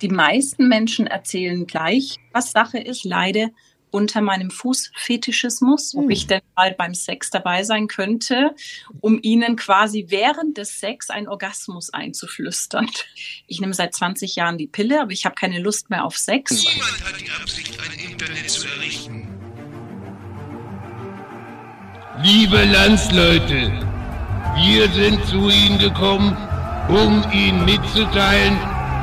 Die meisten Menschen erzählen gleich, was Sache ist, leide unter meinem Fußfetischismus, ob ich hm. denn mal beim Sex dabei sein könnte, um ihnen quasi während des Sex einen Orgasmus einzuflüstern. Ich nehme seit 20 Jahren die Pille, aber ich habe keine Lust mehr auf Sex. Niemand hat die Absicht, ein Internet zu errichten. Liebe Landsleute, wir sind zu Ihnen gekommen, um Ihnen mitzuteilen,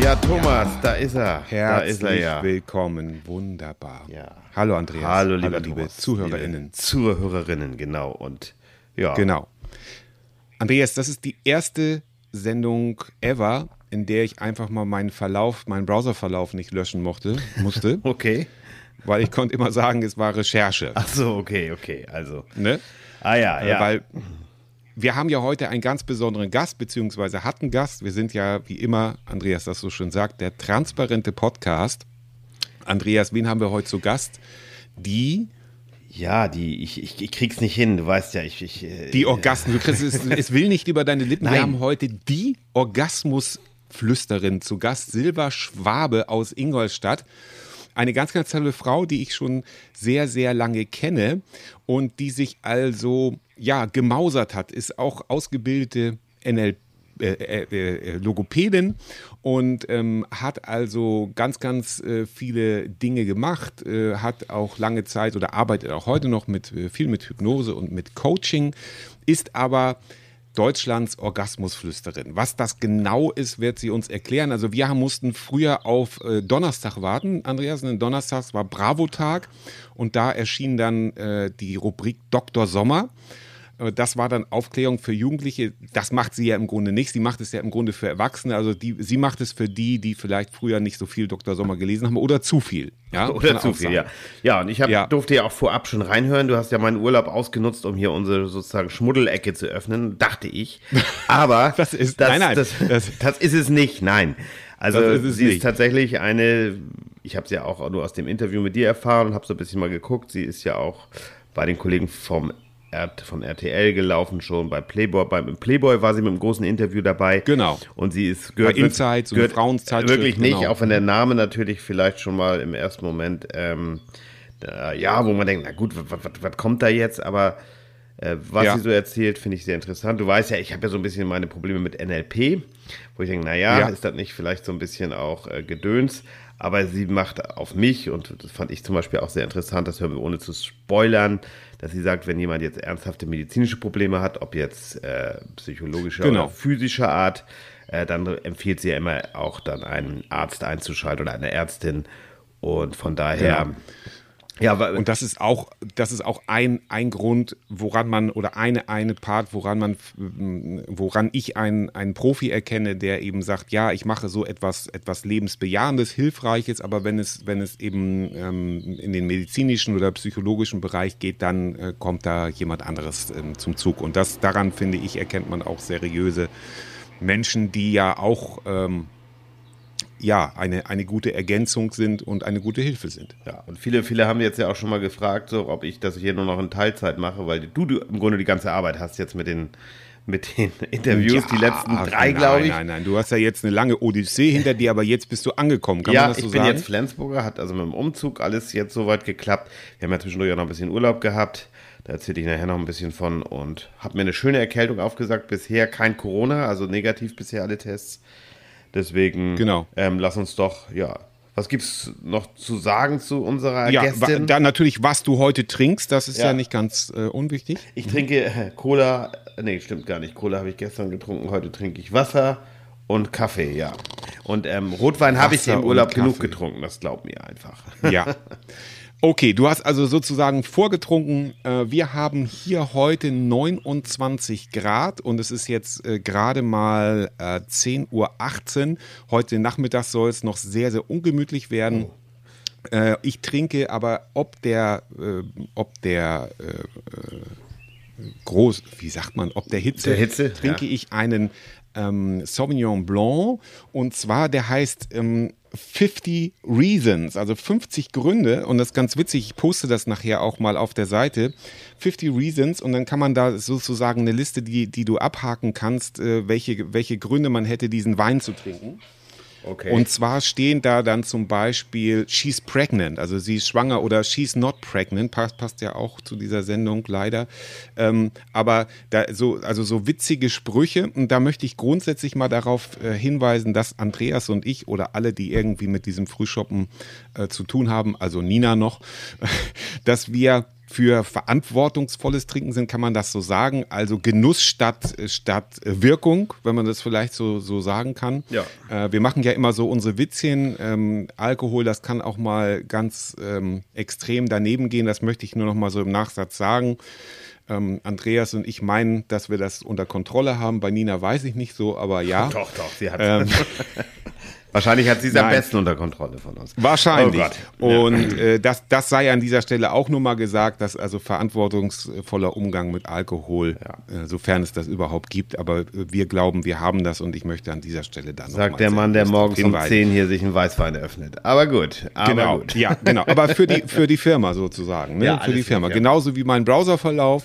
Ja, Thomas, da ist er. Herzlich da ist er ja. willkommen. Wunderbar. Ja. Hallo Andreas. Hallo, liebe, Hallo, liebe Thomas, Zuhörerinnen. Liebe Zuhörerinnen, genau. Und ja. Genau. Andreas, das ist die erste Sendung ever, in der ich einfach mal meinen Verlauf, meinen Browserverlauf nicht löschen mochte, musste. okay. Weil ich konnte immer sagen, es war Recherche. Ach so, okay, okay. Also. Ne? Ah ja, Äh, ja. Weil wir haben ja heute einen ganz besonderen Gast, beziehungsweise hatten Gast. Wir sind ja, wie immer, Andreas das so schön sagt, der transparente Podcast. Andreas, wen haben wir heute zu Gast? Die, ja, die, ich, ich, ich krieg's nicht hin. Du weißt ja, ich. ich äh, die Orgasmus. Du kriegst es, es will nicht über deine Lippen. Wir Nein. haben heute die Orgasmusflüsterin zu Gast, Silva Schwabe aus Ingolstadt. Eine ganz, ganz tolle Frau, die ich schon sehr, sehr lange kenne und die sich also, ja, gemausert hat, ist auch ausgebildete NLP. Äh, äh, äh, Logopädin und ähm, hat also ganz, ganz äh, viele Dinge gemacht, hat auch lange Zeit oder arbeitet auch heute noch mit viel mit Hypnose und mit Coaching, ist aber Deutschlands Orgasmusflüsterin. Was das genau ist, wird sie uns erklären. Also wir mussten früher auf äh, Donnerstag warten, Andreas. Denn Donnerstags war Bravo-Tag und da erschien dann äh, die Rubrik Dr. Sommer. Äh, Das war dann Aufklärung für Jugendliche. Das macht sie ja im Grunde nicht. Sie macht es ja im Grunde für Erwachsene. Also die, sie macht es für die, die vielleicht früher nicht so viel Dr. Sommer gelesen haben oder zu viel. Ja, Oder zu viel, ja. Ja, und ich hab, Ja. durfte ja auch vorab schon reinhören. Du hast ja meinen Urlaub ausgenutzt, um hier unsere sozusagen Schmuddelecke zu öffnen, dachte ich. Aber Das ist- das, nein, nein, das, das, das- ist es nicht, nein. Also ist sie ist nicht. tatsächlich eine, ich habe es ja auch nur aus dem Interview mit dir erfahren und habe so ein bisschen mal geguckt. Sie ist ja auch bei den Kollegen vom von RTL gelaufen schon, bei Playboy, beim Playboy war sie mit einem großen Interview dabei. Genau. Und sie ist gehört Bei eine gehört Frauenzeitschrift, wirklich nicht, genau. auch wenn der Name natürlich vielleicht schon mal im ersten Moment ähm, da, ja, wo man denkt, na gut, was, kommt da jetzt? Aber äh, was Ja. sie so erzählt, finde ich sehr interessant. Du weißt ja, ich habe ja so ein bisschen meine Probleme mit NLP, wo ich denke, naja, Ja. ist das nicht vielleicht so ein bisschen auch äh, Gedöns? Aber sie macht auf mich, und das fand ich zum Beispiel auch sehr interessant, das hören wir ohne zu spoilern, dass sie sagt, wenn jemand jetzt ernsthafte medizinische Probleme hat, ob jetzt äh, psychologischer Genau. oder physischer Art, äh, dann empfiehlt sie ja immer auch dann einen Arzt einzuschalten oder eine Ärztin. Und von daher, Genau. Ja, Und das ist auch, das ist auch ein, ein Grund, woran man, oder eine, eine Part, woran man, woran ich einen, einen Profi erkenne, der eben sagt, ja, ich mache so etwas, etwas Lebensbejahendes, Hilfreiches, aber wenn es, wenn es eben ähm, in den medizinischen oder psychologischen Bereich geht, dann äh, kommt da jemand anderes ähm, zum Zug. Und das, daran finde ich, erkennt man auch seriöse Menschen, die ja auch, ähm, ja, eine, eine gute Ergänzung sind und eine gute Hilfe sind. Ja, und viele, viele haben jetzt ja auch schon mal gefragt, so, ob ich das hier nur noch in Teilzeit mache, weil du, du im Grunde die ganze Arbeit hast jetzt mit den, mit den Interviews, die letzten Ja, drei, nein, glaube ich. Nein, nein, du hast ja jetzt eine lange Odyssee hinter dir, aber jetzt bist du angekommen. Kann ja, man das ich so bin sagen? jetzt Flensburger, hat also mit dem Umzug alles jetzt soweit geklappt. Wir haben ja zwischendurch auch noch ein bisschen Urlaub gehabt. Da erzähle ich nachher noch ein bisschen von und habe mir eine schöne Erkältung aufgesagt. Bisher kein Corona, also negativ bisher alle Tests. Deswegen Genau. ähm, lass uns doch, ja. Was gibt's noch zu sagen zu unserer ja, Gästin? dann natürlich, was du heute trinkst, das ist ja, Ja. nicht ganz äh, unwichtig. Ich trinke äh, Cola, nee, stimmt gar nicht. Cola habe ich gestern getrunken, heute trinke ich Wasser und Kaffee, ja. Und ähm, Rotwein habe ich im Urlaub genug getrunken, das glaubt mir einfach. Ja. Okay, du hast also sozusagen vorgetrunken. Äh, Wir haben hier heute 29 Grad und es ist jetzt äh, gerade mal äh, 10.18 Uhr. Heute Nachmittag soll es noch sehr, sehr ungemütlich werden. Äh, ich trinke aber ob der, äh, ob der äh, äh groß, wie sagt man, ob der Hitze, Der Hitze, trinke ja. ich einen ähm, Sauvignon Blanc und zwar der heißt ähm, 50 Reasons, also 50 Gründe. Und das ist ganz witzig, ich poste das nachher auch mal auf der Seite, 50 Reasons. Und dann kann man da sozusagen eine Liste, die, die du abhaken kannst, äh, welche, welche Gründe man hätte, diesen Wein zu trinken. Okay. Und zwar stehen da dann zum Beispiel She's pregnant, also sie ist schwanger oder She's not pregnant, passt, passt ja auch zu dieser Sendung leider. Ähm, aber da so, also so witzige Sprüche und da möchte ich grundsätzlich mal darauf äh, hinweisen, dass Andreas und ich oder alle, die irgendwie mit diesem Frühshoppen äh, zu tun haben, also Nina noch, dass wir für verantwortungsvolles Trinken sind, kann man das so sagen. Also Genuss statt, statt Wirkung, wenn man das vielleicht so, so sagen kann. Ja. Äh, wir machen ja immer so unsere Witzchen. Ähm, Alkohol, das kann auch mal ganz ähm, extrem daneben gehen. Das möchte ich nur noch mal so im Nachsatz sagen. Ähm, Andreas und ich meinen, dass wir das unter Kontrolle haben. Bei Nina weiß ich nicht so, aber ja. Doch, doch, sie hat Ähm, Wahrscheinlich hat sie es am besten unter Kontrolle von uns. Wahrscheinlich. Oh. Und äh, das, das sei an dieser Stelle auch nur mal gesagt, dass also verantwortungsvoller Umgang mit Alkohol, äh, sofern es das überhaupt gibt, aber äh, wir glauben, wir haben das und ich möchte an dieser Stelle dann noch mal Sagt der Mann, der morgens um hinweisen. 10 hier sich einen Weißwein öffnet. Aber gut. Aber Genau, gut. ja, genau. Aber für die, für die Firma sozusagen, ne? Ja, für die alles Firma. für die Firma. Genauso wie mein Browserverlauf.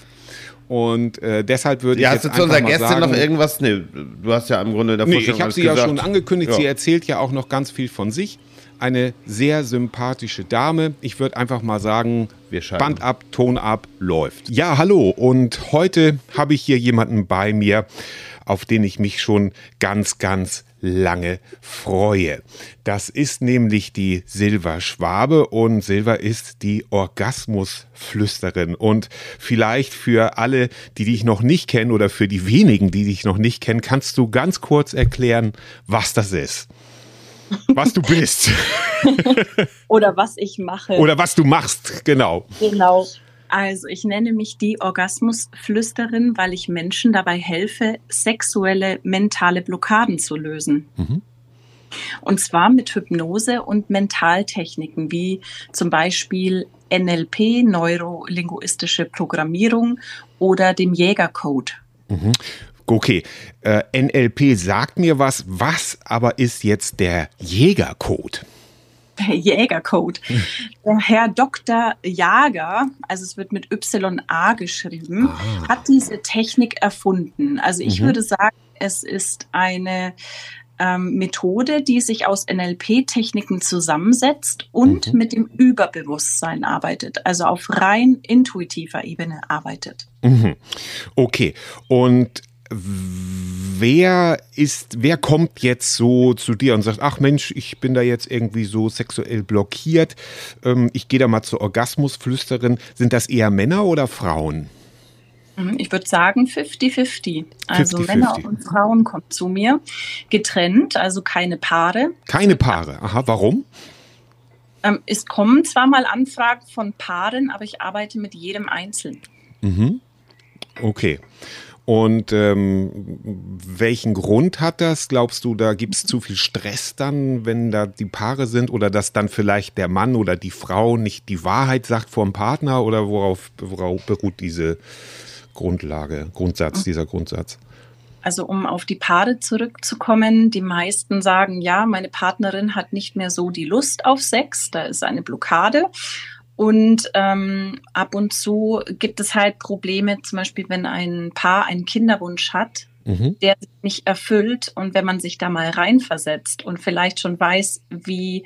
Und äh, deshalb würde Ja, ich hast jetzt du zu unserer sagen, noch irgendwas? Nee, du hast ja im Grunde der Nee, Vorstellung ich habe sie ja gesagt. schon angekündigt. Ja. Sie erzählt ja auch noch ganz viel von sich. Eine sehr sympathische Dame. Ich würde einfach mal sagen. Band ab, Ton ab, läuft. Ja, hallo. Und heute habe ich hier jemanden bei mir, auf den ich mich schon ganz, ganz lange freue. Das ist nämlich die Silva Schwabe und Silva ist die Orgasmusflüsterin. Und vielleicht für alle, die dich noch nicht kennen oder für die wenigen, die dich noch nicht kennen, kannst du ganz kurz erklären, was das ist. Was du bist Oder was ich mache. oder was du machst, genau. Genau. Also ich nenne mich die Orgasmusflüsterin, weil ich Menschen dabei helfe, sexuelle mentale Blockaden zu lösen. Und zwar mit Hypnose und Mentaltechniken wie zum Beispiel NLP, neurolinguistische Programmierung oder dem Jägercode. Okay, äh, NLP sagt mir was, was aber ist jetzt der Jägercode? Der Jägercode. Der Herr Dr. Jager, also es wird mit YA geschrieben, hat diese Technik erfunden. Also ich würde sagen, es ist eine ähm, Methode, die sich aus NLP-Techniken zusammensetzt und mit dem Überbewusstsein arbeitet, also auf rein intuitiver Ebene arbeitet. Mhm. Okay, und wer ist, wer kommt jetzt so zu dir und sagt, ach Mensch, ich bin da jetzt irgendwie so sexuell blockiert, ähm, ich gehe da mal zur Orgasmusflüsterin. Sind das eher Männer oder Frauen? Mhm, Ich würde sagen 50-50. Also 50-50. Männer und Frauen kommen zu mir getrennt, also keine Paare. Keine Paare. Aha, warum? Ähm, es kommen zwar mal Anfragen von Paaren, aber ich arbeite mit jedem einzeln. Okay. Und ähm, welchen Grund hat das? Glaubst du, da gibt es zu viel Stress dann, wenn da die Paare sind? Oder dass dann vielleicht der Mann oder die Frau nicht die Wahrheit sagt vor dem Partner? Oder worauf, worauf beruht diese Grundlage, Grundsatz, dieser Grundsatz? Also um auf die Paare zurückzukommen, die meisten sagen, ja, meine Partnerin hat nicht mehr so die Lust auf Sex, da ist eine Blockade. Und ähm, ab und zu gibt es halt Probleme, zum Beispiel wenn ein Paar einen Kinderwunsch hat, Mhm. der sich nicht erfüllt und wenn man sich da mal reinversetzt und vielleicht schon weiß, wie,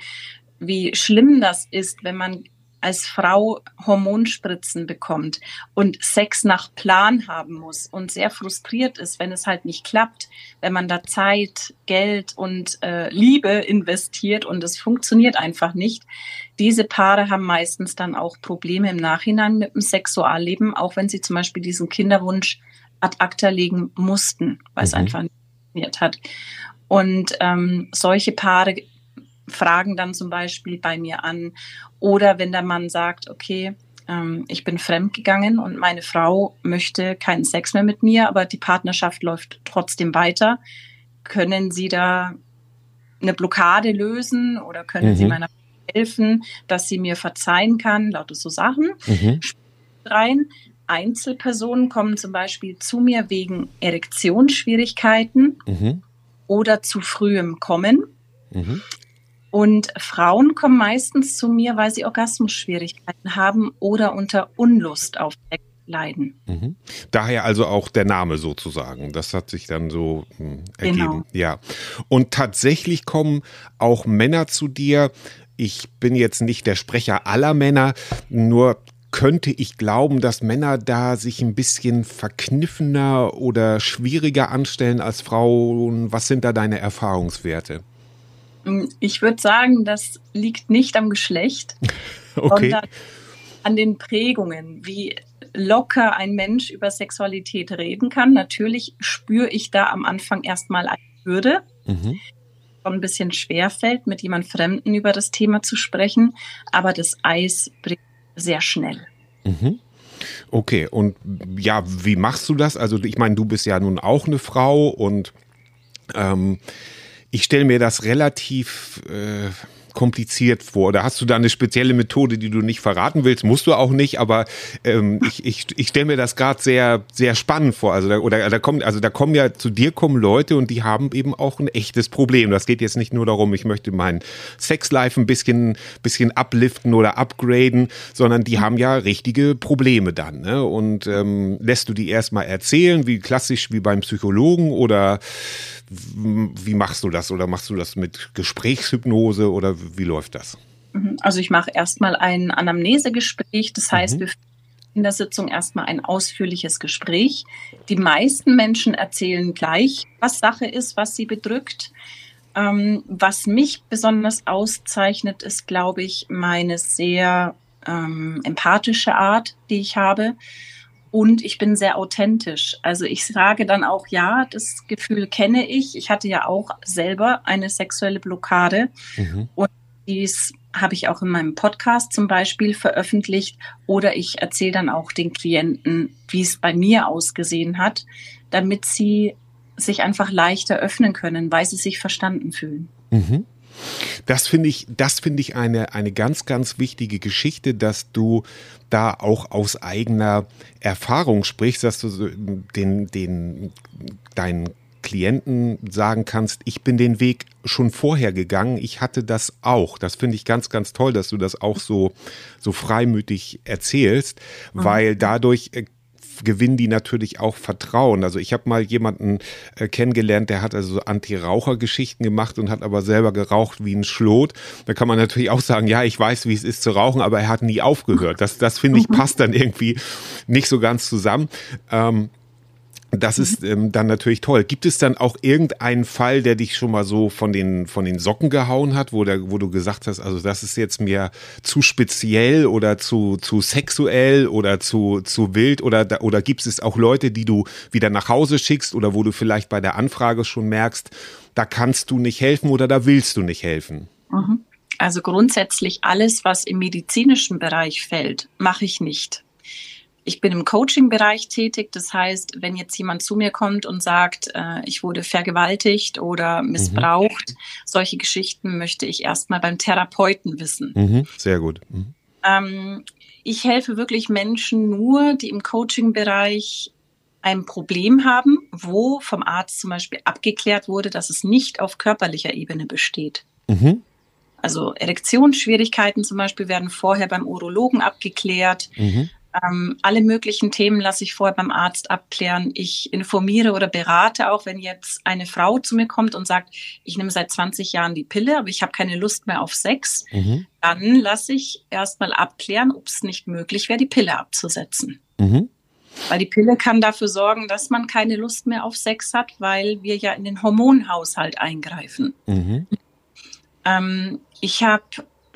wie schlimm das ist, wenn man als Frau Hormonspritzen bekommt und Sex nach Plan haben muss und sehr frustriert ist, wenn es halt nicht klappt, wenn man da Zeit, Geld und äh, Liebe investiert und es funktioniert einfach nicht. Diese Paare haben meistens dann auch Probleme im Nachhinein mit dem Sexualleben, auch wenn sie zum Beispiel diesen Kinderwunsch ad acta legen mussten, weil es Mhm. einfach nicht funktioniert hat. Und ähm, solche Paare fragen dann zum Beispiel bei mir an oder wenn der Mann sagt, okay, ähm, ich bin fremdgegangen und meine Frau möchte keinen Sex mehr mit mir, aber die Partnerschaft läuft trotzdem weiter, können Sie da eine Blockade lösen oder können Sie Mhm. meiner helfen, dass sie mir verzeihen kann, lauter so Sachen. Mhm. Rein. Einzelpersonen kommen zum Beispiel zu mir wegen Erektionsschwierigkeiten mhm. oder zu frühem Kommen. Und Frauen kommen meistens zu mir, weil sie Orgasmusschwierigkeiten haben oder unter Unlust auf Sex leiden. Mhm. Daher also auch der Name sozusagen. Das hat sich dann so hm, ergeben. Genau. Ja. Und tatsächlich kommen auch Männer zu dir. Ich bin jetzt nicht der Sprecher aller Männer, nur könnte ich glauben, dass Männer da sich ein bisschen verkniffener oder schwieriger anstellen als Frauen. Was sind da deine Erfahrungswerte? Ich würde sagen, das liegt nicht am Geschlecht, okay. sondern an den Prägungen, wie locker ein Mensch über Sexualität reden kann. Natürlich spüre ich da am Anfang erstmal eine Hürde. Mhm. Schon ein bisschen schwer fällt, mit jemand Fremden über das Thema zu sprechen, aber das Eis bricht sehr schnell. Mhm. Okay, und ja, wie machst du das? Also ich meine, du bist ja nun auch eine Frau und ähm, ich stelle mir das relativ äh, kompliziert vor? Oder hast du da eine spezielle Methode, die du nicht verraten willst? Musst du auch nicht, aber ähm, ich, ich, ich stelle mir das gerade sehr, sehr spannend vor. Also da, oder da kommen, also da kommen ja zu dir kommen Leute und die haben eben auch ein echtes Problem. Das geht jetzt nicht nur darum, ich möchte mein Sexlife ein bisschen, bisschen upliften oder upgraden, sondern die haben ja richtige Probleme dann. Ne? Und ähm, lässt du die erstmal erzählen, wie klassisch wie beim Psychologen oder wie machst du das? Oder machst du das mit Gesprächshypnose oder wie läuft das? Mhm. Also ich mache erstmal ein Anamnesegespräch. Das heißt, mhm. wir in der Sitzung erstmal ein ausführliches Gespräch. Die meisten Menschen erzählen gleich, was Sache ist, was sie bedrückt. Ähm, was mich besonders auszeichnet, ist, glaube ich, meine sehr ähm, empathische Art, die ich habe. Und ich bin sehr authentisch. Also ich sage dann auch, ja, das Gefühl kenne ich. Ich hatte ja auch selber eine sexuelle Blockade. Mhm. Und dies habe ich auch in meinem Podcast zum Beispiel veröffentlicht. Oder ich erzähle dann auch den Klienten, wie es bei mir ausgesehen hat, damit sie sich einfach leichter öffnen können, weil sie sich verstanden fühlen. Mhm. Das finde ich, das finde ich eine, eine ganz, ganz wichtige Geschichte, dass du da auch aus eigener Erfahrung sprichst, dass du den, den, deinen Klienten sagen kannst, ich bin den Weg schon vorher gegangen, ich hatte das auch. Das finde ich ganz, ganz toll, dass du das auch so, so freimütig erzählst, mhm. weil dadurch äh, gewinnen die natürlich auch Vertrauen. Also ich habe mal jemanden äh, kennengelernt, der hat also so Anti-Raucher-Geschichten gemacht und hat aber selber geraucht wie ein Schlot. Da kann man natürlich auch sagen, ja, ich weiß, wie es ist zu rauchen, aber er hat nie aufgehört. Das, das finde ich mhm. passt dann irgendwie nicht so ganz zusammen. Ähm, das ist mhm. ähm, dann natürlich toll. Gibt es dann auch irgendeinen Fall, der dich schon mal so von den, von den Socken gehauen hat, wo, der, wo du gesagt hast, also das ist jetzt mir zu speziell oder zu, zu sexuell oder zu, zu wild oder, oder gibt es auch Leute, die du wieder nach Hause schickst oder wo du vielleicht bei der Anfrage schon merkst, da kannst du nicht helfen oder da willst du nicht helfen? Mhm. Also grundsätzlich alles, was im medizinischen Bereich fällt, mache ich nicht. Ich bin im Coaching-Bereich tätig. Das heißt, wenn jetzt jemand zu mir kommt und sagt, äh, ich wurde vergewaltigt oder mhm. missbraucht, mhm. solche Geschichten möchte ich erstmal beim Therapeuten wissen. Mhm. Sehr gut. Mhm. Ähm, ich helfe wirklich Menschen nur, die im Coaching-Bereich ein Problem haben, wo vom Arzt zum Beispiel abgeklärt wurde, dass es nicht auf körperlicher Ebene besteht. Mhm. Also Erektionsschwierigkeiten zum Beispiel werden vorher beim Urologen abgeklärt. Mhm. Ähm, alle möglichen Themen lasse ich vorher beim Arzt abklären. Ich informiere oder berate auch, wenn jetzt eine Frau zu mir kommt und sagt, ich nehme seit 20 Jahren die Pille, aber ich habe keine Lust mehr auf Sex. Mhm. Dann lasse ich erstmal abklären, ob es nicht möglich wäre, die Pille abzusetzen. Mhm. Weil die Pille kann dafür sorgen, dass man keine Lust mehr auf Sex hat, weil wir ja in den Hormonhaushalt eingreifen. Mhm. Ähm, ich habe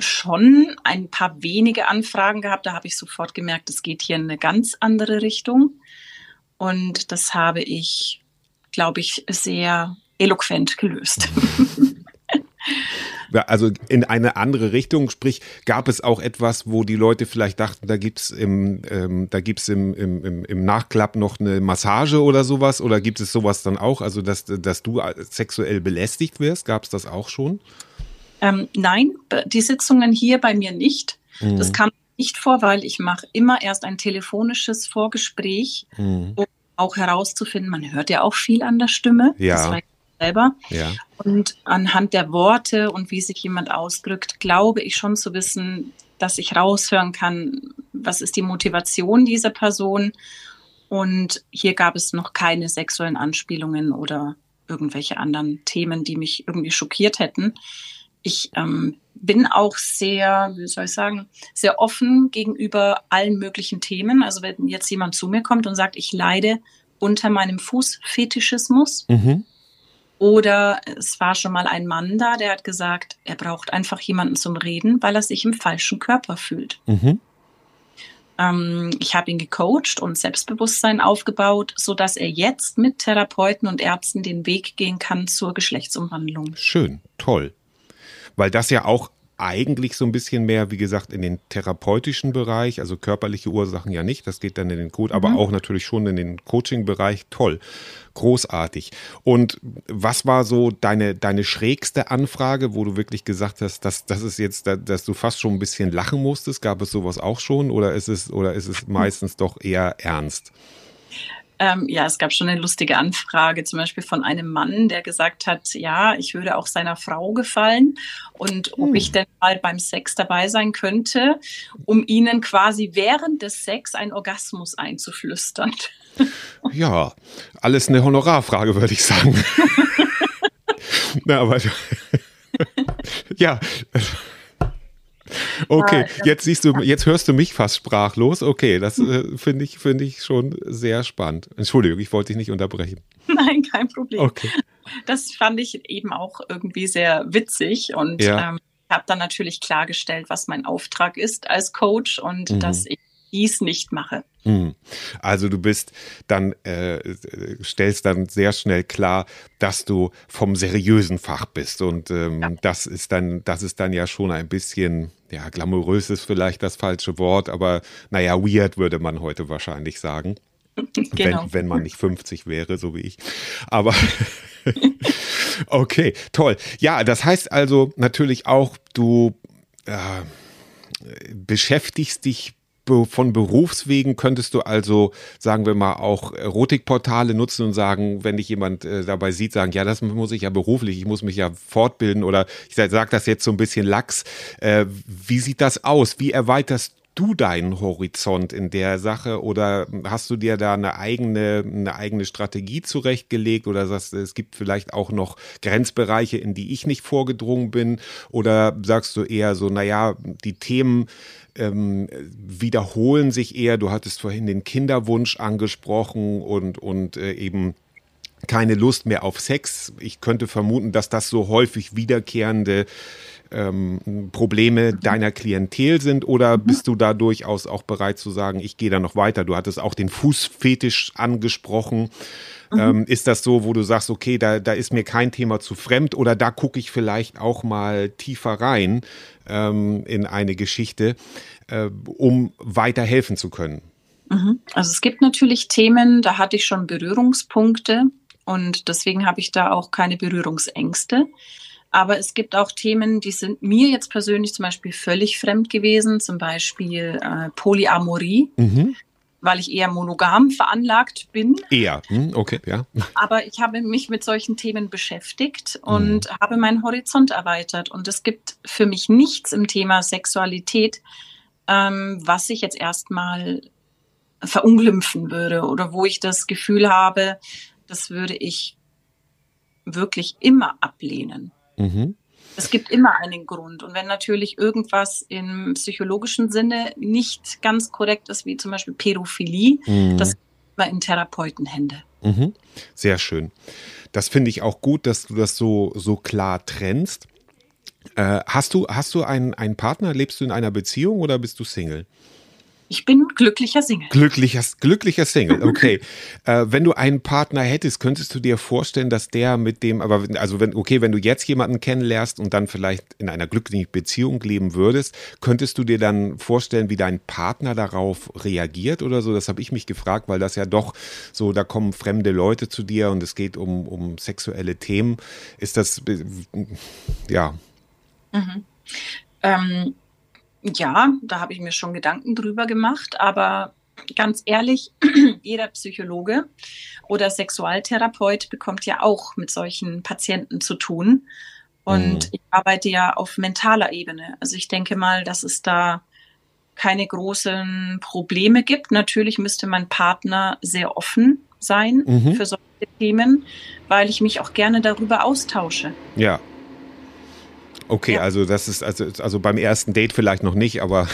schon ein paar wenige Anfragen gehabt. Da habe ich sofort gemerkt, es geht hier in eine ganz andere Richtung. Und das habe ich, glaube ich, sehr eloquent gelöst. Ja, also in eine andere Richtung, sprich, gab es auch etwas, wo die Leute vielleicht dachten, da gibt's im, ähm, da im, im, im Nachklapp noch eine Massage oder sowas, oder gibt es sowas dann auch, also dass, dass du sexuell belästigt wirst, gab es das auch schon? Ähm, nein, die Sitzungen hier bei mir nicht. Mhm. Das kam nicht vor, weil ich mache immer erst ein telefonisches Vorgespräch, mhm. um auch herauszufinden, man hört ja auch viel an der Stimme. Ja. Selber. Ja. Und anhand der Worte und wie sich jemand ausdrückt, glaube ich schon zu wissen, dass ich raushören kann, was ist die Motivation dieser Person. Und hier gab es noch keine sexuellen Anspielungen oder irgendwelche anderen Themen, die mich irgendwie schockiert hätten. Ich ähm, bin auch sehr, wie soll ich sagen, sehr offen gegenüber allen möglichen Themen. Also wenn jetzt jemand zu mir kommt und sagt, ich leide unter meinem Fußfetischismus, mhm. Oder es war schon mal ein Mann da, der hat gesagt, er braucht einfach jemanden zum Reden, weil er sich im falschen Körper fühlt. Mhm. Ähm, ich habe ihn gecoacht und Selbstbewusstsein aufgebaut, sodass er jetzt mit Therapeuten und Ärzten den Weg gehen kann zur Geschlechtsumwandlung. Schön, toll. Weil das ja auch eigentlich so ein bisschen mehr, wie gesagt, in den therapeutischen Bereich, also körperliche Ursachen ja nicht, das geht dann in den Code, mhm. aber auch natürlich schon in den Coaching-Bereich. Toll, großartig. Und was war so deine, deine schrägste Anfrage, wo du wirklich gesagt hast, dass das ist jetzt, dass du fast schon ein bisschen lachen musstest? Gab es sowas auch schon oder ist es, oder ist es meistens doch eher ernst? Ähm, ja, es gab schon eine lustige Anfrage, zum Beispiel von einem Mann, der gesagt hat, ja, ich würde auch seiner Frau gefallen und hm. ob ich denn mal beim Sex dabei sein könnte, um ihnen quasi während des Sex einen Orgasmus einzuflüstern. Ja, alles eine Honorarfrage, würde ich sagen. Na, aber ja. Okay, ah, jetzt siehst du, jetzt hörst du mich fast sprachlos. Okay, das äh, finde ich, finde ich schon sehr spannend. Entschuldigung, ich wollte dich nicht unterbrechen. Nein, kein Problem. Okay. Das fand ich eben auch irgendwie sehr witzig und ja. ähm, habe dann natürlich klargestellt, was mein Auftrag ist als Coach und mhm. dass ich dies nicht mache. Hm. Also du bist dann, äh, stellst dann sehr schnell klar, dass du vom seriösen Fach bist. Und ähm, ja. das ist dann, das ist dann ja schon ein bisschen, ja, glamourös ist vielleicht das falsche Wort, aber naja, weird würde man heute wahrscheinlich sagen. Genau. Wenn, wenn man nicht 50 wäre, so wie ich. Aber okay, toll. Ja, das heißt also natürlich auch, du äh, beschäftigst dich von Berufswegen könntest du also, sagen wir mal, auch Erotikportale nutzen und sagen, wenn dich jemand äh, dabei sieht, sagen, ja, das muss ich ja beruflich, ich muss mich ja fortbilden oder ich sage das jetzt so ein bisschen lax. Äh, wie sieht das aus? Wie erweiterst du deinen Horizont in der Sache oder hast du dir da eine eigene, eine eigene Strategie zurechtgelegt oder sagst es gibt vielleicht auch noch Grenzbereiche, in die ich nicht vorgedrungen bin oder sagst du eher so, naja, die Themen, ähm, wiederholen sich eher. Du hattest vorhin den Kinderwunsch angesprochen und, und äh, eben keine Lust mehr auf Sex. Ich könnte vermuten, dass das so häufig wiederkehrende ähm, Probleme deiner Klientel sind oder mhm. bist du da durchaus auch bereit zu sagen, ich gehe da noch weiter? Du hattest auch den Fußfetisch angesprochen. Mhm. Ähm, ist das so, wo du sagst, okay, da, da ist mir kein Thema zu fremd oder da gucke ich vielleicht auch mal tiefer rein ähm, in eine Geschichte, äh, um weiter helfen zu können? Mhm. Also es gibt natürlich Themen, da hatte ich schon Berührungspunkte und deswegen habe ich da auch keine Berührungsängste. Aber es gibt auch Themen, die sind mir jetzt persönlich zum Beispiel völlig fremd gewesen, zum Beispiel äh, Polyamorie. Mhm weil ich eher monogam veranlagt bin. Eher, hm, okay, ja. Aber ich habe mich mit solchen Themen beschäftigt und mhm. habe meinen Horizont erweitert. Und es gibt für mich nichts im Thema Sexualität, ähm, was ich jetzt erstmal verunglimpfen würde oder wo ich das Gefühl habe, das würde ich wirklich immer ablehnen. Mhm. Es gibt immer einen Grund. Und wenn natürlich irgendwas im psychologischen Sinne nicht ganz korrekt ist, wie zum Beispiel Pädophilie, mhm. das immer in Therapeutenhände. Mhm. Sehr schön. Das finde ich auch gut, dass du das so, so klar trennst. Äh, hast du, hast du einen, einen Partner? Lebst du in einer Beziehung oder bist du Single? Ich bin glücklicher Single. Glücklicher, glücklicher Single, okay. äh, wenn du einen Partner hättest, könntest du dir vorstellen, dass der mit dem, aber also wenn, okay, wenn du jetzt jemanden kennenlernst und dann vielleicht in einer glücklichen Beziehung leben würdest, könntest du dir dann vorstellen, wie dein Partner darauf reagiert oder so? Das habe ich mich gefragt, weil das ja doch so, da kommen fremde Leute zu dir und es geht um, um sexuelle Themen. Ist das, äh, ja, Mhm. Ähm, ja, da habe ich mir schon Gedanken drüber gemacht, aber ganz ehrlich, jeder Psychologe oder Sexualtherapeut bekommt ja auch mit solchen Patienten zu tun. Und mhm. ich arbeite ja auf mentaler Ebene. Also ich denke mal, dass es da keine großen Probleme gibt. Natürlich müsste mein Partner sehr offen sein mhm. für solche Themen, weil ich mich auch gerne darüber austausche. Ja. Okay, ja. also das ist also, also beim ersten Date vielleicht noch nicht, aber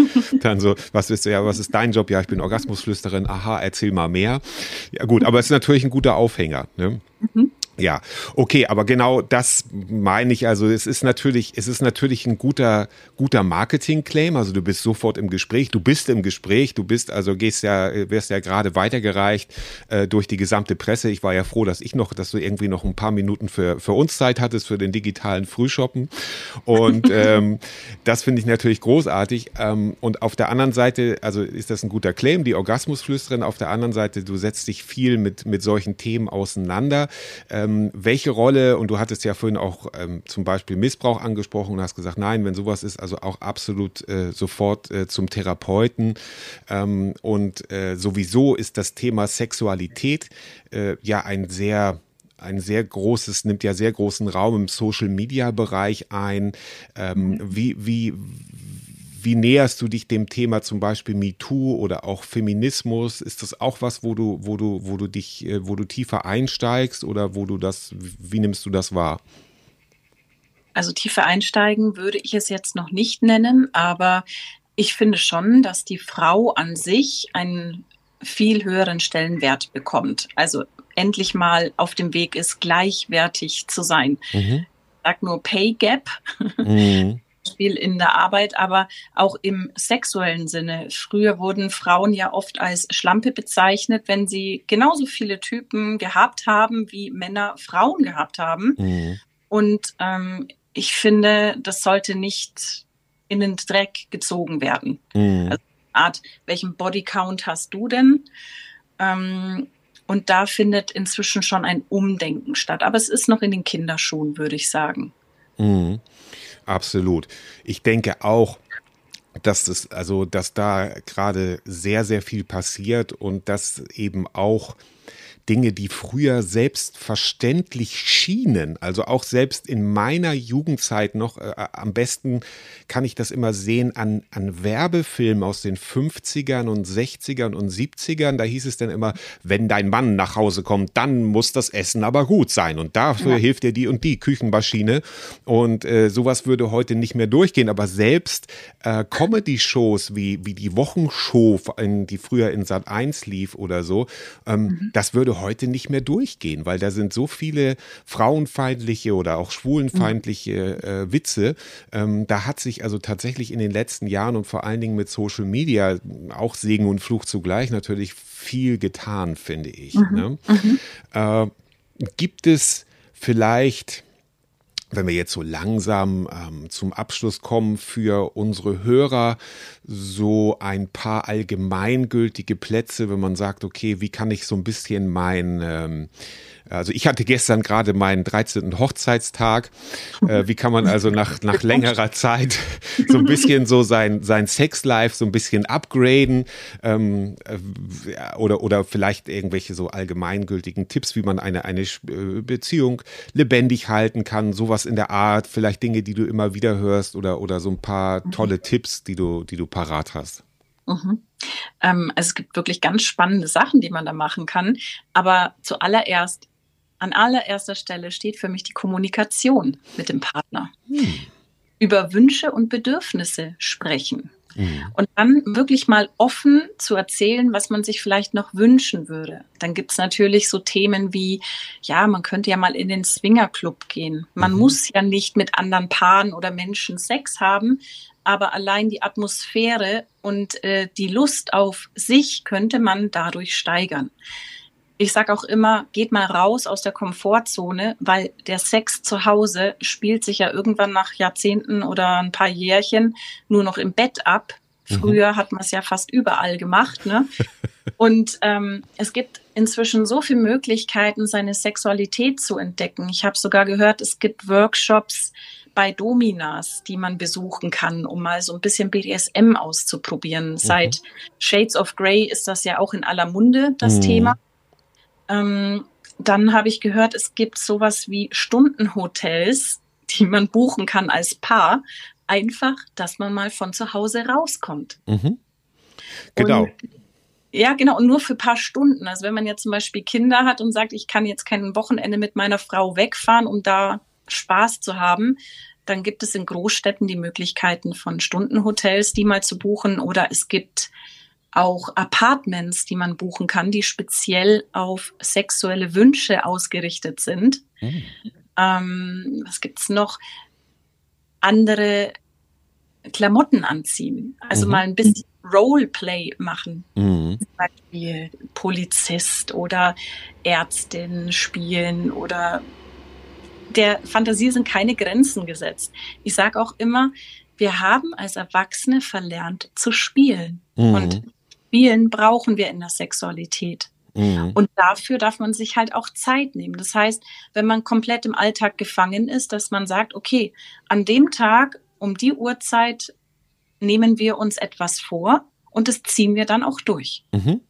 dann so, was ist ja, was ist dein Job? Ja, ich bin Orgasmusflüsterin. Aha, erzähl mal mehr. Ja gut, aber es ist natürlich ein guter Aufhänger. Ne? Mhm. Ja, okay, aber genau das meine ich. Also es ist natürlich, es ist natürlich ein guter, guter Marketing-Claim. Also du bist sofort im Gespräch, du bist im Gespräch, du bist, also gehst ja, wirst ja gerade weitergereicht äh, durch die gesamte Presse. Ich war ja froh, dass ich noch, dass du irgendwie noch ein paar Minuten für, für uns Zeit hattest, für den digitalen Frühshoppen. Und ähm, das finde ich natürlich großartig. Ähm, und auf der anderen Seite, also ist das ein guter Claim, die Orgasmusflüsterin. Auf der anderen Seite, du setzt dich viel mit, mit solchen Themen auseinander. Äh, ähm, welche Rolle, und du hattest ja vorhin auch ähm, zum Beispiel Missbrauch angesprochen und hast gesagt, nein, wenn sowas ist, also auch absolut äh, sofort äh, zum Therapeuten. Ähm, und äh, sowieso ist das Thema Sexualität äh, ja ein sehr ein sehr großes, nimmt ja sehr großen Raum im Social Media Bereich ein. Ähm, wie, wie, wie näherst du dich dem Thema zum Beispiel MeToo oder auch Feminismus? Ist das auch was, wo du, wo du, wo du dich, äh, wo du tiefer einsteigst oder wo du das, wie nimmst du das wahr? Also tiefer einsteigen würde ich es jetzt noch nicht nennen, aber ich finde schon, dass die Frau an sich einen viel höheren Stellenwert bekommt. Also endlich mal auf dem Weg ist, gleichwertig zu sein. Mhm. Ich sag nur Pay Gap. Mhm. Beispiel in der Arbeit, aber auch im sexuellen Sinne. Früher wurden Frauen ja oft als Schlampe bezeichnet, wenn sie genauso viele Typen gehabt haben, wie Männer Frauen gehabt haben. Mhm. Und ähm, ich finde, das sollte nicht in den Dreck gezogen werden. Mhm. Also Art, welchen Bodycount hast du denn? Ähm, und da findet inzwischen schon ein Umdenken statt. Aber es ist noch in den Kinderschuhen, würde ich sagen. Mhm. Absolut. Ich denke auch, dass das, also, dass da gerade sehr, sehr viel passiert und dass eben auch Dinge, die früher selbstverständlich schienen, also auch selbst in meiner Jugendzeit noch, äh, äh am besten kann ich das immer sehen an, an Werbefilmen aus den 50ern und 60ern und 70ern. Da hieß es dann immer, wenn dein Mann nach Hause kommt, dann muss das Essen aber gut sein. Und dafür ja. hilft dir die und die Küchenmaschine. Und äh, sowas würde heute nicht mehr durchgehen. Aber selbst äh, Comedy-Shows wie, wie die Wochenshow, die früher in Sat 1 lief oder so, ähm, mhm. das würde heute nicht mehr durchgehen, weil da sind so viele frauenfeindliche oder auch schwulenfeindliche äh, Witze. Ähm, da hat sich also tatsächlich in den letzten Jahren und vor allen Dingen mit Social Media auch Segen und Fluch zugleich natürlich viel getan, finde ich. Mhm. Ne? Mhm. Äh, gibt es vielleicht wenn wir jetzt so langsam ähm, zum Abschluss kommen, für unsere Hörer so ein paar allgemeingültige Plätze, wenn man sagt, okay, wie kann ich so ein bisschen mein ähm, also ich hatte gestern gerade meinen 13. Hochzeitstag. Äh, wie kann man also nach, nach längerer Zeit so ein bisschen so sein, sein Sexlife so ein bisschen upgraden ähm, äh, oder, oder vielleicht irgendwelche so allgemeingültigen Tipps, wie man eine, eine äh, Beziehung lebendig halten kann, sowas in der Art, vielleicht Dinge, die du immer wieder hörst oder, oder so ein paar tolle Tipps, die du, die du parat hast. Mhm. Ähm, also es gibt wirklich ganz spannende Sachen, die man da machen kann. Aber zuallererst an allererster Stelle steht für mich die Kommunikation mit dem Partner. Hm. Über Wünsche und Bedürfnisse sprechen. Mhm. Und dann wirklich mal offen zu erzählen, was man sich vielleicht noch wünschen würde. Dann gibt es natürlich so Themen wie, ja, man könnte ja mal in den Swingerclub gehen. Man mhm. muss ja nicht mit anderen Paaren oder Menschen Sex haben, aber allein die Atmosphäre und äh, die Lust auf sich könnte man dadurch steigern ich sage auch immer, geht mal raus aus der Komfortzone, weil der Sex zu Hause spielt sich ja irgendwann nach Jahrzehnten oder ein paar Jährchen nur noch im Bett ab. Mhm. Früher mhm. hat man es ja fast überall gemacht. Ne? Und ähm, es gibt inzwischen so viele Möglichkeiten, seine Sexualität zu entdecken. Ich habe sogar gehört, es gibt Workshops bei Dominas, die man besuchen kann, um mal so ein bisschen BDSM auszuprobieren. Mhm. Seit Shades of Grey ist das ja auch in aller Munde, das mhm. Thema. Ähm, dann habe ich gehört, es gibt sowas wie Stundenhotels, die man buchen kann als Paar. Einfach, dass man mal von zu Hause rauskommt. Mhm. Genau. Und ja, genau, und nur für ein paar Stunden. Also wenn man jetzt zum Beispiel Kinder hat und sagt, ich kann jetzt kein Wochenende mit meiner Frau wegfahren, um da Spaß zu haben, dann gibt es in Großstädten die Möglichkeiten von Stundenhotels, die mal zu buchen, oder es gibt auch Apartments, die man buchen kann, die speziell auf sexuelle Wünsche ausgerichtet sind. Mhm. Ähm, was gibt's noch? Andere Klamotten anziehen. Also mhm. mal ein bisschen Roleplay machen. Mhm. Zum Beispiel Polizist oder Ärztin spielen oder der Fantasie sind keine Grenzen gesetzt. Ich sage auch immer, wir haben als Erwachsene verlernt zu spielen. Mhm. Und spielen brauchen wir in der Sexualität. Mhm. Und dafür darf man sich halt auch Zeit nehmen. Das heißt, wenn man komplett im Alltag gefangen ist, dass man sagt, okay, an dem Tag um die Uhrzeit nehmen wir uns etwas vor und das ziehen wir dann auch durch. Mhm.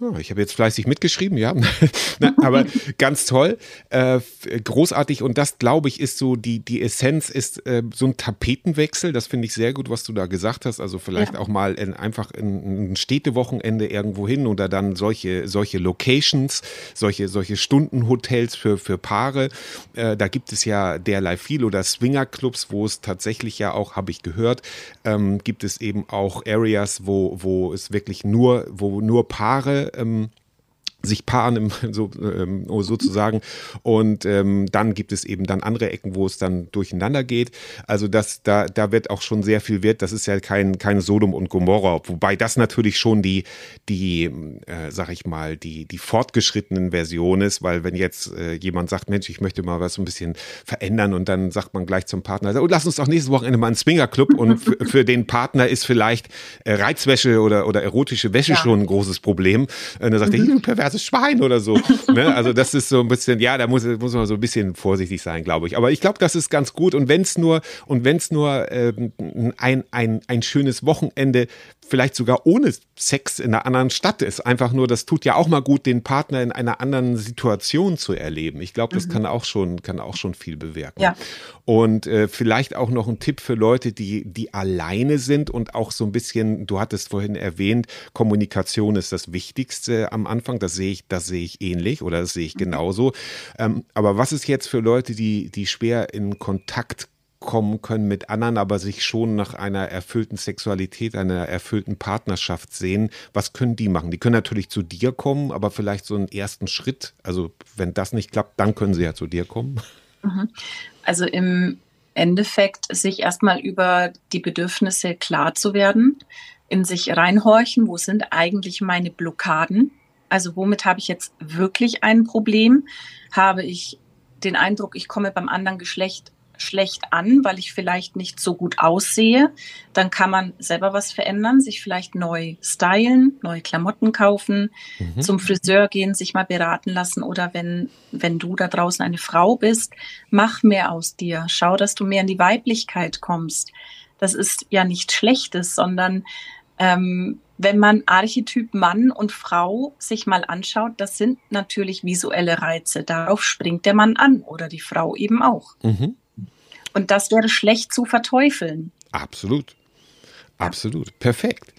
Oh, ich habe jetzt fleißig mitgeschrieben, ja. aber ganz toll, äh, großartig und das, glaube ich, ist so die, die Essenz ist äh, so ein Tapetenwechsel. Das finde ich sehr gut, was du da gesagt hast. Also vielleicht ja. auch mal in, einfach in, ein Städtewochenende irgendwo hin oder dann solche, solche Locations, solche, solche Stundenhotels für, für Paare. Äh, da gibt es ja derlei viel oder Swingerclubs, wo es tatsächlich ja auch, habe ich gehört, ähm, gibt es eben auch Areas, wo, wo es wirklich nur, wo nur Paare ähm, sich paaren im, so, ähm, sozusagen und ähm, dann gibt es eben dann andere Ecken, wo es dann durcheinander geht. Also das, da, da wird auch schon sehr viel Wert. Das ist ja kein, kein Sodom und Gomorra, wobei das natürlich schon die, die, äh, sag ich mal, die, die fortgeschrittenen Version ist, weil wenn jetzt äh, jemand sagt, Mensch, ich möchte mal was ein bisschen verändern und dann sagt man gleich zum Partner, oh, lass uns doch nächstes Wochenende mal einen Swingerclub und für den Partner ist vielleicht äh, Reizwäsche oder, oder erotische Wäsche ja. schon ein großes Problem. Und dann sagt er, mhm. Perverses Schwein oder so. ne? Also das ist so ein bisschen, ja, da muss, muss man so ein bisschen vorsichtig sein, glaube ich. Aber ich glaube, das ist ganz gut. Und wenn es nur, und wenn es nur ähm, ein, ein, ein schönes Wochenende, vielleicht sogar ohne Sex in einer anderen Stadt ist, einfach nur, das tut ja auch mal gut, den Partner in einer anderen Situation zu erleben. Ich glaube, das mhm. kann auch schon, kann auch schon viel bewirken. Ja. Und äh, vielleicht auch noch ein Tipp für Leute, die, die alleine sind und auch so ein bisschen, du hattest vorhin erwähnt, Kommunikation ist das Wichtigste am Anfang. Das sehe ich, das sehe ich ähnlich oder das sehe ich mhm. genauso. Ähm, aber was ist jetzt für Leute, die, die schwer in Kontakt kommen können mit anderen, aber sich schon nach einer erfüllten Sexualität, einer erfüllten Partnerschaft sehen, was können die machen? Die können natürlich zu dir kommen, aber vielleicht so einen ersten Schritt, also wenn das nicht klappt, dann können sie ja zu dir kommen. Mhm. Also im Endeffekt sich erstmal über die Bedürfnisse klar zu werden, in sich reinhorchen, wo sind eigentlich meine Blockaden? Also womit habe ich jetzt wirklich ein Problem? Habe ich den Eindruck, ich komme beim anderen Geschlecht schlecht an, weil ich vielleicht nicht so gut aussehe, dann kann man selber was verändern, sich vielleicht neu stylen, neue Klamotten kaufen, mhm. zum Friseur gehen, sich mal beraten lassen oder wenn, wenn du da draußen eine Frau bist, mach mehr aus dir. Schau, dass du mehr in die Weiblichkeit kommst. Das ist ja nicht Schlechtes, sondern ähm, wenn man Archetyp Mann und Frau sich mal anschaut, das sind natürlich visuelle Reize. Darauf springt der Mann an oder die Frau eben auch. Mhm. Und das wäre schlecht zu verteufeln. Absolut. Absolut. Perfekt.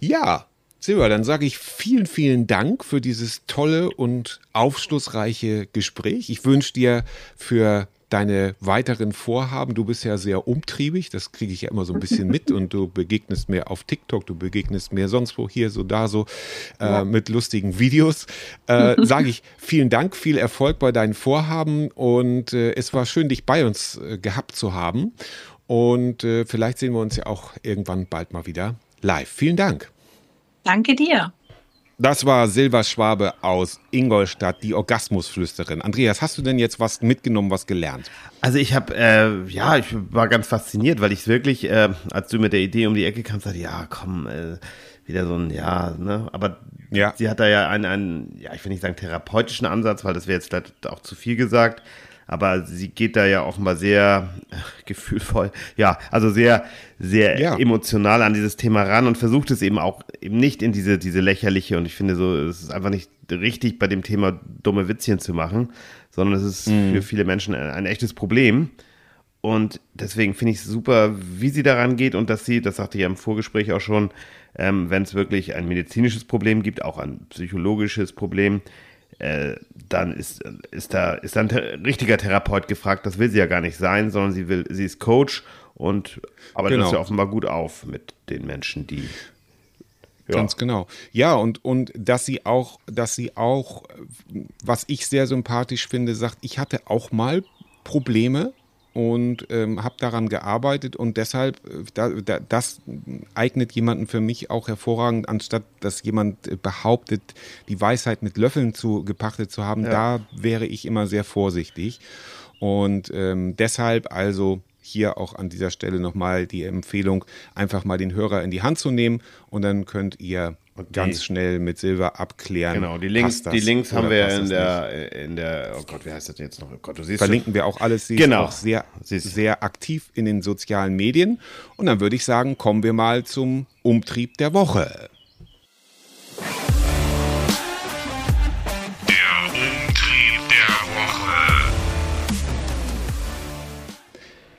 Ja, Silber, dann sage ich vielen, vielen Dank für dieses tolle und aufschlussreiche Gespräch. Ich wünsche dir für deine weiteren Vorhaben. Du bist ja sehr umtriebig, das kriege ich ja immer so ein bisschen mit und du begegnest mir auf TikTok, du begegnest mir sonst wo, hier so, da so, äh, ja. mit lustigen Videos. Äh, Sage ich vielen Dank, viel Erfolg bei deinen Vorhaben und äh, es war schön, dich bei uns äh, gehabt zu haben. Und äh, vielleicht sehen wir uns ja auch irgendwann bald mal wieder live. Vielen Dank. Danke dir. Das war Silva Schwabe aus Ingolstadt, die Orgasmusflüsterin. Andreas, hast du denn jetzt was mitgenommen, was gelernt? Also ich habe, äh, ja, ich war ganz fasziniert, weil ich wirklich, äh, als du mit der Idee um die Ecke kamst, dachte, ja, komm, äh, wieder so ein, ja, ne, aber ja. sie hat da ja einen, einen, ja, ich will nicht sagen therapeutischen Ansatz, weil das wäre jetzt vielleicht auch zu viel gesagt, aber sie geht da ja offenbar sehr äh, gefühlvoll, ja, also sehr, sehr Ja. emotional an dieses Thema ran und versucht es eben auch eben nicht in diese, diese lächerliche und ich finde so, es ist einfach nicht richtig bei dem Thema dumme Witzchen zu machen, sondern es ist für viele Menschen ein, ein echtes Problem. Und deswegen finde ich es super, wie sie daran geht und dass sie, das sagte ich ja im Vorgespräch auch schon, ähm, wenn es wirklich ein medizinisches Problem gibt, auch ein psychologisches Problem, äh, dann ist, ist da ist da ein richtiger Therapeut gefragt. Das will sie ja gar nicht sein, sondern sie will, sie ist Coach und arbeitet Genau. das ja offenbar gut auf mit den Menschen, die ja. Ganz genau. Ja, und, und dass sie auch, dass sie auch, was ich sehr sympathisch finde, sagt, ich hatte auch mal Probleme und ähm, habe daran gearbeitet und deshalb, äh, da, da, das eignet jemanden für mich auch hervorragend, anstatt dass jemand äh, behauptet, die Weisheit mit Löffeln zu, gepachtet zu haben, da wäre ich immer sehr vorsichtig. Und ähm, deshalb also hier auch an dieser Stelle nochmal die Empfehlung, einfach mal den Hörer in die Hand zu nehmen und dann könnt ihr ganz schnell mit Silber abklären. Genau, die Links, das die Links haben wir in der, in der, oh Gott, wie heißt das denn jetzt noch? Oh Gott, du siehst Verlinken wir auch alles. Sie Genau. ist auch sehr, sehr aktiv in den sozialen Medien. Und dann würde ich sagen, kommen wir mal zum Umtrieb der Woche.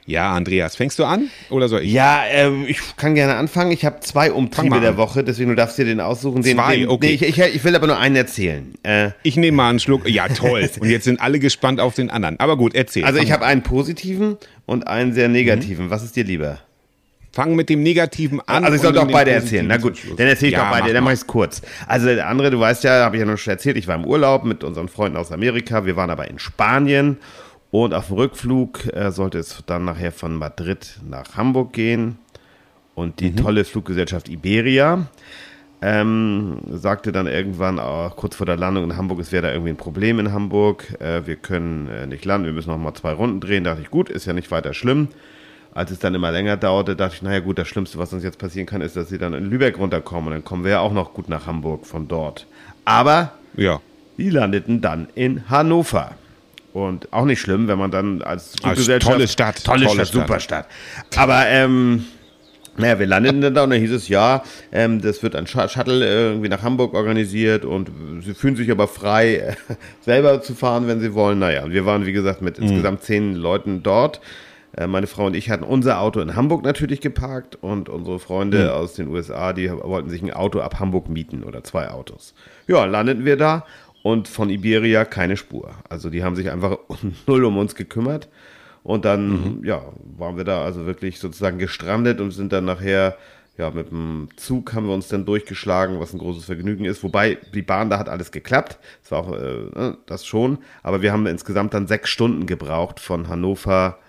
Ja, Andreas, fängst du an oder soll ich? Ja, ähm, ich kann gerne anfangen. Ich habe zwei Umtriebe der. Woche, deswegen du darfst dir den aussuchen. Den, Zwei, den, okay. Nee, ich, ich, ich will aber nur einen erzählen. Äh, Ich nehme mal einen Schluck. Ja, toll. Und jetzt sind alle gespannt auf den anderen. Aber gut, erzähl. also ich habe einen positiven und einen sehr negativen. Was ist dir lieber? Fang mit dem Negativen an. Also ich sollte auch beide erzählen. Na gut, dann erzähle ich Ja, doch beide, mach dann mache ich es kurz. Also der andere, du weißt ja, habe ich ja noch schon erzählt, ich war im Urlaub mit unseren Freunden aus Amerika. Wir waren aber in Spanien und auf dem Rückflug äh, sollte es dann nachher von Madrid nach Hamburg gehen. Und die tolle Fluggesellschaft Iberia ähm, sagte dann irgendwann auch kurz vor der Landung in Hamburg, es wäre da irgendwie ein Problem in Hamburg. Äh, wir können äh, nicht landen, wir müssen noch mal zwei Runden drehen. Da dachte ich, gut, ist ja nicht weiter schlimm. Als es dann immer länger dauerte, dachte ich, naja gut, das Schlimmste, was uns jetzt passieren kann, ist, dass sie dann in Lübeck runterkommen. Und dann kommen wir ja auch noch gut nach Hamburg von dort. Aber Ja. die landeten dann in Hannover. Und auch nicht schlimm, wenn man dann als Fluggesellschaft... tolle Stadt, Tolle, tolle Stadt, Stadt. super Stadt. Aber, ähm... Naja, wir landeten dann da und dann hieß es, ja, ähm, das wird ein Sh Shuttle äh, irgendwie nach Hamburg organisiert und sie fühlen sich aber frei, äh, selber zu fahren, wenn sie wollen. Naja, und wir waren, wie gesagt, mit insgesamt zehn Leuten dort. Äh, meine Frau und ich hatten unser Auto in Hamburg natürlich geparkt und unsere Freunde aus den USA, die wollten sich ein Auto ab Hamburg mieten oder zwei Autos. Ja, landeten wir da und von Iberia keine Spur. Also die haben sich einfach null um uns gekümmert. Und dann, ja, waren wir da also wirklich sozusagen gestrandet und sind dann nachher, ja, mit dem Zug haben wir uns dann durchgeschlagen, was ein großes Vergnügen ist. Wobei die Bahn, da hat alles geklappt. Das war auch, äh, ne, das schon. Aber wir haben insgesamt dann sechs Stunden gebraucht von Hannover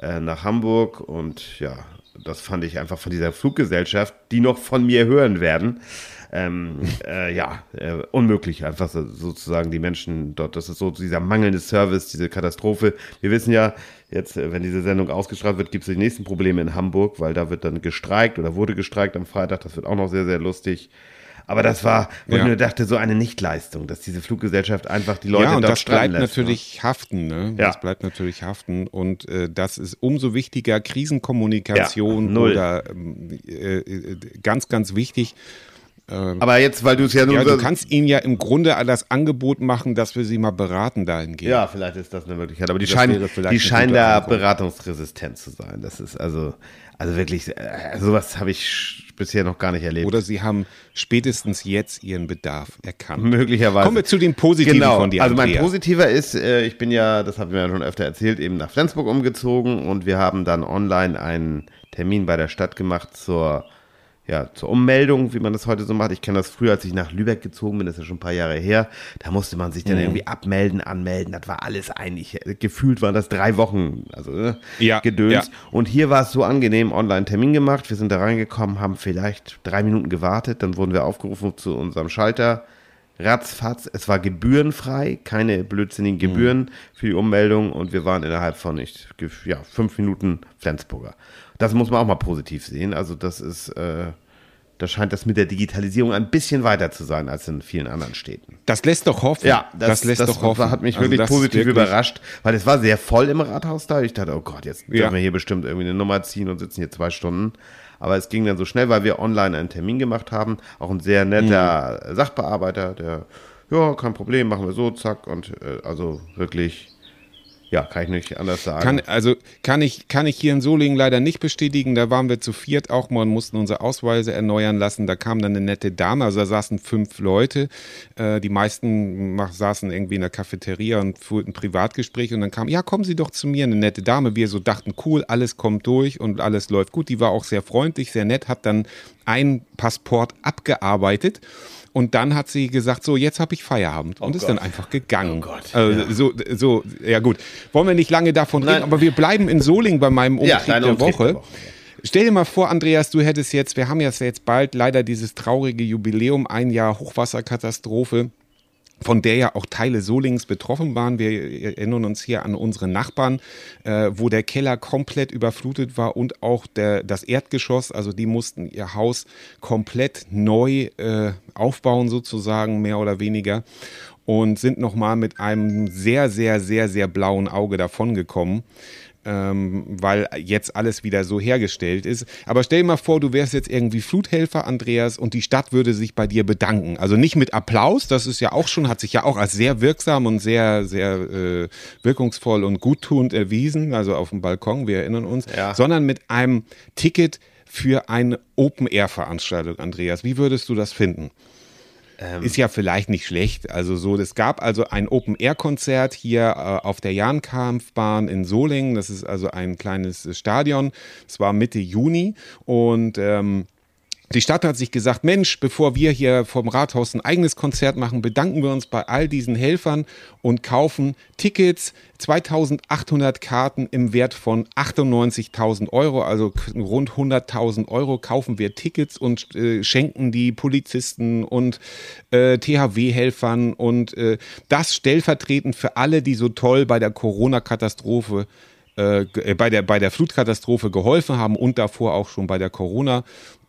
äh, nach Hamburg und ja, das fand ich einfach von dieser Fluggesellschaft, die noch von mir hören werden, ähm, äh, ja, äh, unmöglich, einfach so, sozusagen die Menschen dort, das ist so dieser mangelnde Service, diese Katastrophe. Wir wissen ja, jetzt, äh, wenn diese Sendung ausgestrahlt wird, gibt es die nächsten Probleme in Hamburg, weil da wird dann gestreikt oder wurde gestreikt am Freitag, das wird auch noch sehr, sehr lustig. Aber das war, wo Ja. ich mir dachte, so eine Nichtleistung, dass diese Fluggesellschaft einfach die Leute ja, und dort das bleibt lässt, ne? natürlich haften. Ne? Ja. Das bleibt natürlich haften. Und äh, das ist umso wichtiger, Krisenkommunikation Ja, oder ähm, äh, äh, ganz, ganz wichtig. Aber jetzt, weil du es ja nur Ja, du kannst ihnen ja im Grunde das Angebot machen, dass wir sie mal beraten dahingehend. Ja, vielleicht ist das eine Möglichkeit. Aber die scheinen, die eine scheinen da beratungsresistent zu sein. Das ist also, also wirklich, äh, sowas habe ich bisher noch gar nicht erlebt. Oder sie haben spätestens jetzt ihren Bedarf erkannt. Möglicherweise. Kommen wir zu den Positiven genau. von dir, Also mein Andreas. positiver ist, äh, ich bin ja, das haben wir ja schon öfter erzählt, eben nach Flensburg umgezogen und wir haben dann online einen Termin bei der Stadt gemacht zur ja, zur Ummeldung, wie man das heute so macht. Ich kenne das früher, als ich nach Lübeck gezogen bin, das ist ja schon ein paar Jahre her. Da musste man sich Mhm. dann irgendwie abmelden, anmelden. Das war alles eigentlich, gefühlt waren das drei Wochen, also ne, Ja, Gedöns. ja. Und hier war es so angenehm, Online-Termin gemacht. Wir sind da reingekommen, haben vielleicht drei Minuten gewartet, dann wurden wir aufgerufen zu unserem Schalter. Ratzfatz, es war gebührenfrei, keine blödsinnigen Gebühren für die Ummeldung und wir waren innerhalb von nicht, ja, fünf Minuten Flensburger. Das muss man auch mal positiv sehen. Also das ist, äh, da scheint das mit der Digitalisierung ein bisschen weiter zu sein als in vielen anderen Städten. Das lässt doch hoffen. Ja, das, lässt das doch hoffen. hat mich Also wirklich das positiv wirklich- überrascht, weil es war sehr voll im Rathaus da. Ich dachte, oh Gott, jetzt Ja. dürfen wir hier bestimmt irgendwie eine Nummer ziehen und sitzen hier zwei Stunden. Aber es ging dann so schnell, weil wir online einen Termin gemacht haben. Auch ein sehr netter Mhm. Sachbearbeiter, der, ja, kein Problem, machen wir so, zack. Und äh, also wirklich, ja, kann ich nicht anders sagen. Kann, also kann ich, kann ich hier in Solingen leider nicht bestätigen. Da waren wir zu viert auch mal und mussten unsere Ausweise erneuern lassen. Da kam dann eine nette Dame, also da saßen fünf Leute. Äh, die meisten mach, saßen irgendwie in der Cafeteria und führten ein Privatgespräch und dann kam, ja, kommen Sie doch zu mir, eine nette Dame. Wir so dachten, cool, alles kommt durch und alles läuft gut. Die war auch sehr freundlich, sehr nett, hat dann ein Passport abgearbeitet. Und dann hat sie gesagt, so, jetzt habe ich Feierabend. Und ist dann einfach gegangen. Oh Gott, also, ja. so, so, ja gut. Wollen wir nicht lange davon Nein. reden, aber wir bleiben in Solingen bei meinem Umtrieb, Ja, der, Umtrieb Woche. der Woche, Stell dir mal vor, Andreas, du hättest jetzt, wir haben ja jetzt bald leider dieses traurige Jubiläum, ein Jahr Hochwasserkatastrophe von der ja auch Teile Solings betroffen waren. Wir erinnern uns hier an unsere Nachbarn, äh, wo der Keller komplett überflutet war und auch der, das Erdgeschoss. Also die mussten ihr Haus komplett neu äh, aufbauen, sozusagen, mehr oder weniger. Und sind nochmal mit einem sehr, sehr, sehr, sehr blauen Auge davongekommen ähm, weil jetzt alles wieder so hergestellt ist. Aber stell dir mal vor, du wärst jetzt irgendwie Fluthelfer, Andreas, und die Stadt würde sich bei dir bedanken. Also nicht mit Applaus, das ist ja auch schon, hat sich ja auch als sehr wirksam und sehr, sehr äh, wirkungsvoll und guttunend erwiesen, also auf dem Balkon, wir erinnern uns, Ja. sondern mit einem Ticket für eine Open-Air-Veranstaltung, Andreas. Wie würdest du das finden? Ist ja vielleicht nicht schlecht. Also so, es gab also ein Open-Air-Konzert hier äh, auf der Jahnkampfbahn in Solingen. Das ist also ein kleines Stadion. Es war Mitte Juni und ähm, die Stadt hat sich gesagt, Mensch, bevor wir hier vom Rathaus ein eigenes Konzert machen, bedanken wir uns bei all diesen Helfern und kaufen Tickets, 2800 Karten im Wert von 98.000 Euro, also rund 100.000 Euro kaufen wir Tickets und äh, schenken die Polizisten und äh, THW-Helfern und äh, das stellvertretend für alle, die so toll bei der Corona-Katastrophe äh, äh, bei der, bei der Flutkatastrophe geholfen haben und davor auch schon bei der Corona.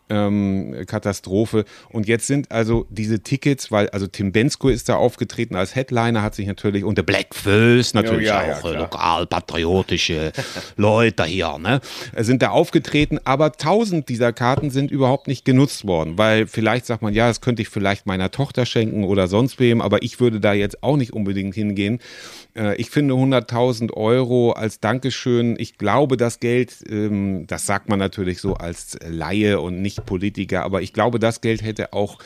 Ähm, Katastrophe. Und jetzt sind also diese Tickets, weil also Tim Bensko ist da aufgetreten als Headliner, hat sich natürlich und der Black Phils natürlich Ja, ja, auch klar. äh, lokalpatriotische Leute hier, ne, sind da aufgetreten, aber tausend dieser Karten sind überhaupt nicht genutzt worden, weil vielleicht sagt man, ja, das könnte ich vielleicht meiner Tochter schenken oder sonst wem, aber ich würde da jetzt auch nicht unbedingt hingehen. Äh, Ich finde 100.000 Euro als Dankeschön. Ich glaube, das Geld, ähm, das sagt man natürlich so als Laie und nicht Politiker, aber ich glaube, das Geld hätte auch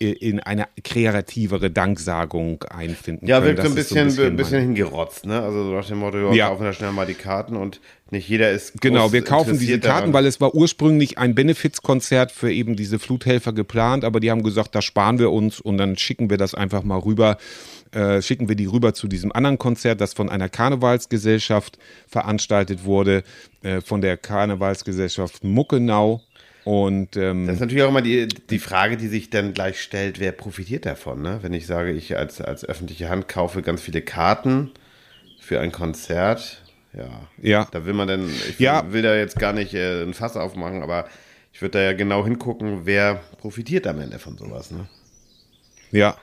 äh, in eine kreativere Danksagung einfinden Ja, können. wirkt so ein Das bisschen, ein mein- bisschen hingerotzt, ne? Also so nach dem Motto, ja, Ja. kaufen wir schnell mal die Karten und nicht jeder ist Genau, wir kaufen diese Karten, daran. weil es war ursprünglich ein Benefizkonzert für eben diese Fluthelfer geplant, aber die haben gesagt, da sparen wir uns und dann schicken wir das einfach mal rüber, äh, schicken wir die rüber zu diesem anderen Konzert, das von einer Karnevalsgesellschaft veranstaltet wurde, äh, von der Karnevalsgesellschaft Muckenau. Und ähm, Das ist natürlich auch immer die, die Frage, die sich dann gleich stellt, wer profitiert davon, ne? Wenn ich sage, ich als, als öffentliche Hand kaufe ganz viele Karten für ein Konzert, ja. Ja. Da will man dann, ich Ja. will, will da jetzt gar nicht äh, ein Fass aufmachen, aber ich würde da ja genau hingucken, wer profitiert am Ende von sowas, ne? ja.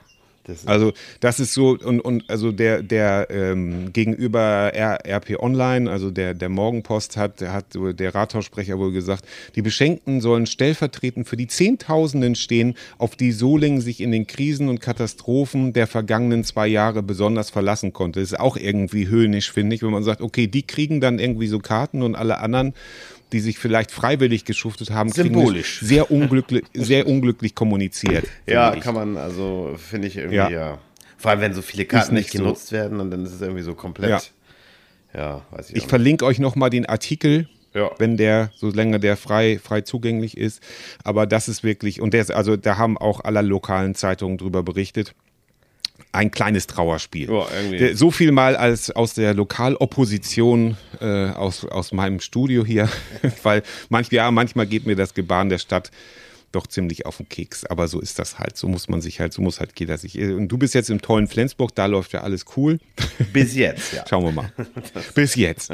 Das Also das ist so und, und also der der ähm, gegenüber R, RP Online, also der der Morgenpost hat hat so der Rathaussprecher wohl gesagt, die Beschenkten sollen stellvertretend für die Zehntausenden stehen, auf die Solingen sich in den Krisen und Katastrophen der vergangenen zwei Jahre besonders verlassen konnte. Das ist auch irgendwie höhnisch, finde ich, wenn man sagt, okay, die kriegen dann irgendwie so Karten und alle anderen die sich vielleicht freiwillig geschuftet haben, Symbolisch. sehr unglücklich, sehr unglücklich kommuniziert. Ja, kann man, also finde ich irgendwie, Ja. ja. Vor allem, wenn so viele Karten nicht nicht, so. genutzt werden und dann ist es irgendwie so komplett. Ja, weiß ich, Ich verlinke euch nochmal den Artikel, Ja. wenn der, solange der frei, frei zugänglich ist. Aber das ist wirklich, und der ist, also da haben auch alle lokalen Zeitungen drüber berichtet. Ein kleines Trauerspiel. Der- So viel mal als aus der Lokalopposition äh, aus, aus meinem Studio hier, weil manch, ja, manchmal geht mir das Gebaren der Stadt doch ziemlich auf den Keks. Aber so ist das halt. So muss man sich halt, so muss halt jeder sich. Und du bist jetzt im tollen Flensburg, da läuft ja alles cool. Bis jetzt, ja. Schauen wir mal. Bis jetzt.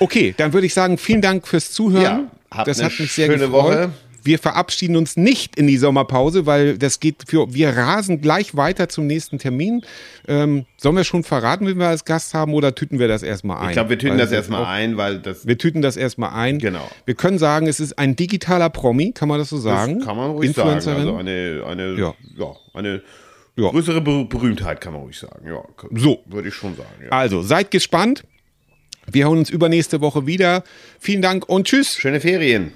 Okay, dann würde ich sagen, vielen Dank fürs Zuhören. Ja, das hat mich sehr schöne gefreut. Woche. Wir verabschieden uns nicht in die Sommerpause, weil das geht für, wir rasen gleich weiter zum nächsten Termin. Ähm, sollen wir schon verraten, wen wir als Gast haben oder tüten wir das erstmal ein? Ich glaube, wir tüten Weil das erstmal ein, weil das, Wir tüten das erstmal ein. Genau. Wir können sagen, es ist ein digitaler Promi, kann man das so sagen? das kann man ruhig sagen. Also eine, eine, Ja. ja. eine Ja. größere Ber Berühmtheit kann man ruhig sagen. Ja, So. würde ich schon sagen. Ja. Also, seid gespannt. Wir hören uns übernächste Woche wieder. Vielen Dank und tschüss. Schöne Ferien.